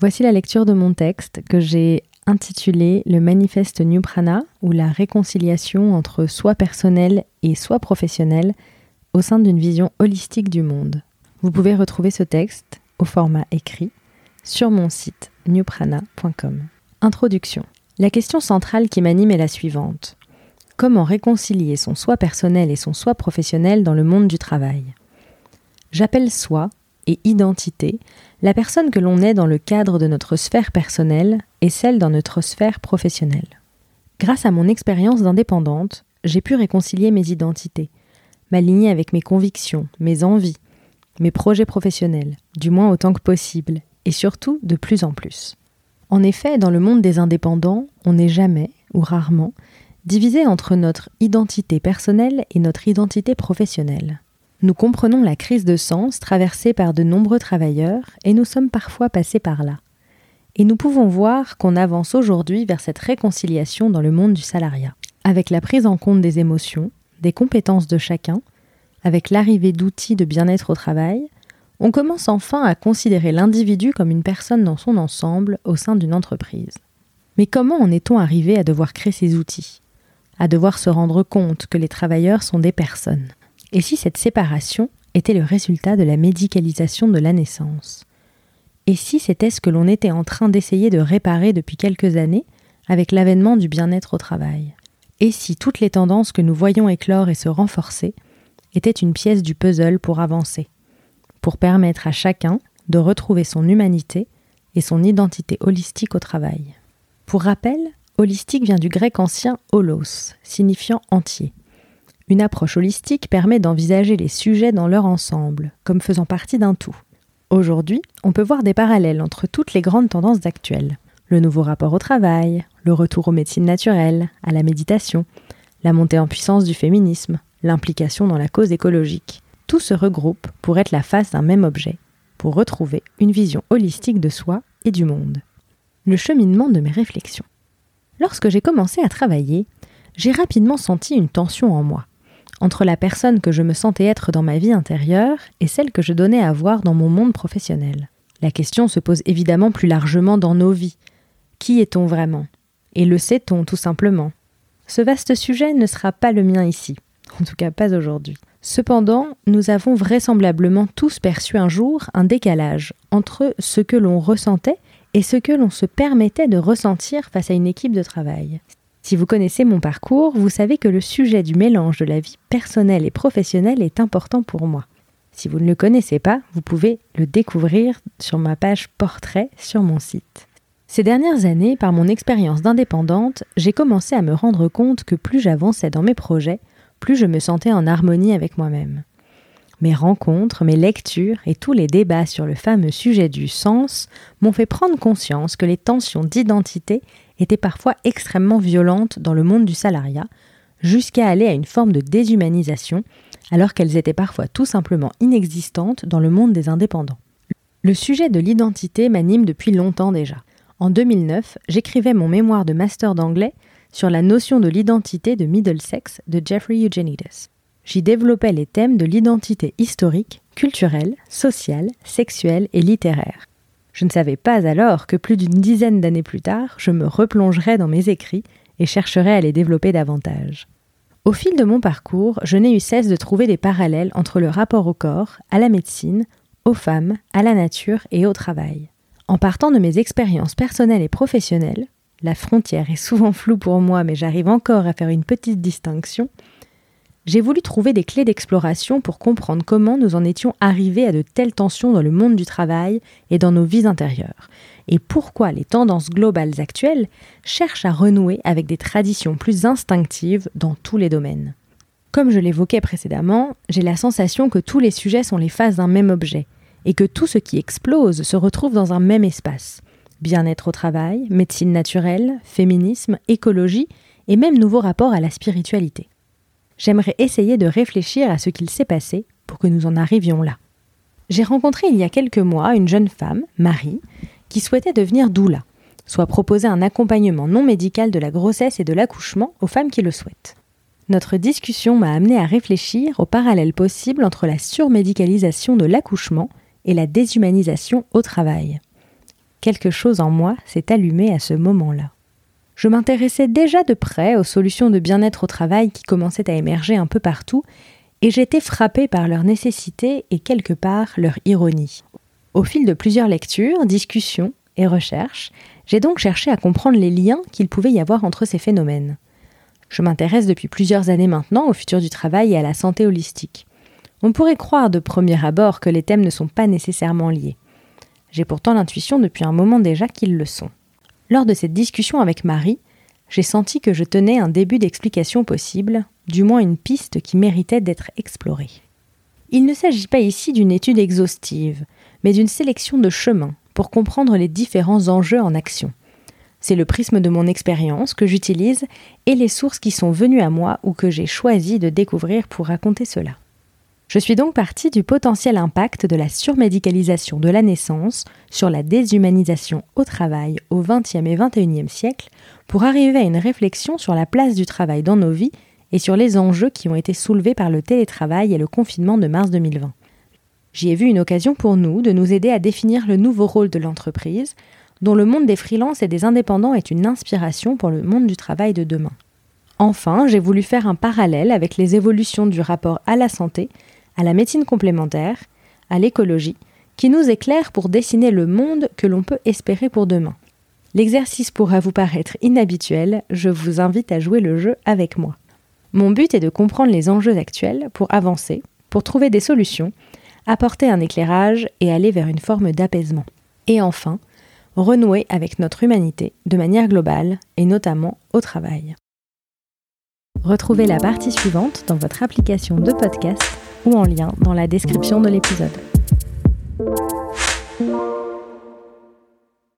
Voici la lecture de mon texte que j'ai intitulé Le manifeste New ou la réconciliation entre soi personnel et soi professionnel au sein d'une vision holistique du monde. Vous pouvez retrouver ce texte au format écrit sur mon site newprana.com. Introduction. La question centrale qui m'anime est la suivante. Comment réconcilier son soi personnel et son soi professionnel dans le monde du travail? J'appelle soi identité la personne que l'on est dans le cadre de notre sphère personnelle et celle dans notre sphère professionnelle. Grâce à mon expérience d'indépendante, j'ai pu réconcilier mes identités, m'aligner avec mes convictions, mes envies, mes projets professionnels, du moins autant que possible, et surtout de plus en plus. En effet, dans le monde des indépendants, on n'est jamais, ou rarement, divisé entre notre identité personnelle et notre identité professionnelle. Nous comprenons la crise de sens traversée par de nombreux travailleurs et nous sommes parfois passés par là. Et nous pouvons voir qu'on avance aujourd'hui vers cette réconciliation dans le monde du salariat, avec la prise en compte des émotions, des compétences de chacun, avec l'arrivée d'outils de bien-être au travail, on commence enfin à considérer l'individu comme une personne dans son ensemble au sein d'une entreprise. Mais comment en est-on arrivé à devoir créer ces outils? À devoir se rendre compte que les travailleurs sont des personnes et si cette séparation était le résultat de la médicalisation de la naissance? Et si c'était ce que l'on était en train d'essayer de réparer depuis quelques années avec l'avènement du bien-être au travail? Et si toutes les tendances que nous voyons éclore et se renforcer étaient une pièce du puzzle pour avancer, pour permettre à chacun de retrouver son humanité et son identité holistique au travail? Pour rappel, holistique vient du grec ancien holos, signifiant entier. Une approche holistique permet d'envisager les sujets dans leur ensemble, comme faisant partie d'un tout. Aujourd'hui, on peut voir des parallèles entre toutes les grandes tendances actuelles. Le nouveau rapport au travail, le retour aux médecines naturelles, à la méditation, la montée en puissance du féminisme, l'implication dans la cause écologique. Tout se regroupe pour être la face d'un même objet, pour retrouver une vision holistique de soi et du monde. Le cheminement de mes réflexions. Lorsque j'ai commencé à travailler, j'ai rapidement senti une tension en moi entre la personne que je me sentais être dans ma vie intérieure et celle que je donnais à voir dans mon monde professionnel. La question se pose évidemment plus largement dans nos vies. Qui est-on vraiment? Et le sait-on tout simplement? Ce vaste sujet ne sera pas le mien ici, en tout cas pas aujourd'hui. Cependant, nous avons vraisemblablement tous perçu un jour un décalage entre ce que l'on ressentait et ce que l'on se permettait de ressentir face à une équipe de travail. Si vous connaissez mon parcours, vous savez que le sujet du mélange de la vie personnelle et professionnelle est important pour moi. Si vous ne le connaissez pas, vous pouvez le découvrir sur ma page portrait sur mon site. Ces dernières années, par mon expérience d'indépendante, j'ai commencé à me rendre compte que plus j'avançais dans mes projets, plus je me sentais en harmonie avec moi-même. Mes rencontres, mes lectures et tous les débats sur le fameux sujet du sens m'ont fait prendre conscience que les tensions d'identité étaient parfois extrêmement violentes dans le monde du salariat, jusqu'à aller à une forme de déshumanisation, alors qu'elles étaient parfois tout simplement inexistantes dans le monde des indépendants. Le sujet de l'identité m'anime depuis longtemps déjà. En 2009, j'écrivais mon mémoire de master d'anglais sur la notion de l'identité de Middlesex de Jeffrey Eugenides. J'y développais les thèmes de l'identité historique, culturelle, sociale, sexuelle et littéraire. Je ne savais pas alors que plus d'une dizaine d'années plus tard, je me replongerais dans mes écrits et chercherais à les développer davantage. Au fil de mon parcours, je n'ai eu cesse de trouver des parallèles entre le rapport au corps, à la médecine, aux femmes, à la nature et au travail. En partant de mes expériences personnelles et professionnelles, la frontière est souvent floue pour moi mais j'arrive encore à faire une petite distinction, j'ai voulu trouver des clés d'exploration pour comprendre comment nous en étions arrivés à de telles tensions dans le monde du travail et dans nos vies intérieures, et pourquoi les tendances globales actuelles cherchent à renouer avec des traditions plus instinctives dans tous les domaines. Comme je l'évoquais précédemment, j'ai la sensation que tous les sujets sont les faces d'un même objet, et que tout ce qui explose se retrouve dans un même espace. Bien-être au travail, médecine naturelle, féminisme, écologie, et même nouveau rapport à la spiritualité j'aimerais essayer de réfléchir à ce qu'il s'est passé pour que nous en arrivions là. J'ai rencontré il y a quelques mois une jeune femme, Marie, qui souhaitait devenir doula, soit proposer un accompagnement non médical de la grossesse et de l'accouchement aux femmes qui le souhaitent. Notre discussion m'a amené à réfléchir au parallèle possible entre la surmédicalisation de l'accouchement et la déshumanisation au travail. quelque chose en moi s'est allumé à ce moment-là. Je m'intéressais déjà de près aux solutions de bien-être au travail qui commençaient à émerger un peu partout, et j'étais frappée par leur nécessité et quelque part leur ironie. Au fil de plusieurs lectures, discussions et recherches, j'ai donc cherché à comprendre les liens qu'il pouvait y avoir entre ces phénomènes. Je m'intéresse depuis plusieurs années maintenant au futur du travail et à la santé holistique. On pourrait croire de premier abord que les thèmes ne sont pas nécessairement liés. J'ai pourtant l'intuition depuis un moment déjà qu'ils le sont. Lors de cette discussion avec Marie, j'ai senti que je tenais un début d'explication possible, du moins une piste qui méritait d'être explorée. Il ne s'agit pas ici d'une étude exhaustive, mais d'une sélection de chemins pour comprendre les différents enjeux en action. C'est le prisme de mon expérience que j'utilise et les sources qui sont venues à moi ou que j'ai choisi de découvrir pour raconter cela. Je suis donc partie du potentiel impact de la surmédicalisation de la naissance sur la déshumanisation au travail au XXe et XXIe siècle pour arriver à une réflexion sur la place du travail dans nos vies et sur les enjeux qui ont été soulevés par le télétravail et le confinement de mars 2020. J'y ai vu une occasion pour nous de nous aider à définir le nouveau rôle de l'entreprise, dont le monde des freelances et des indépendants est une inspiration pour le monde du travail de demain. Enfin, j'ai voulu faire un parallèle avec les évolutions du rapport à la santé à la médecine complémentaire, à l'écologie, qui nous éclaire pour dessiner le monde que l'on peut espérer pour demain. L'exercice pourra vous paraître inhabituel, je vous invite à jouer le jeu avec moi. Mon but est de comprendre les enjeux actuels pour avancer, pour trouver des solutions, apporter un éclairage et aller vers une forme d'apaisement. Et enfin, renouer avec notre humanité de manière globale et notamment au travail. Retrouvez la partie suivante dans votre application de podcast ou en lien dans la description de l'épisode.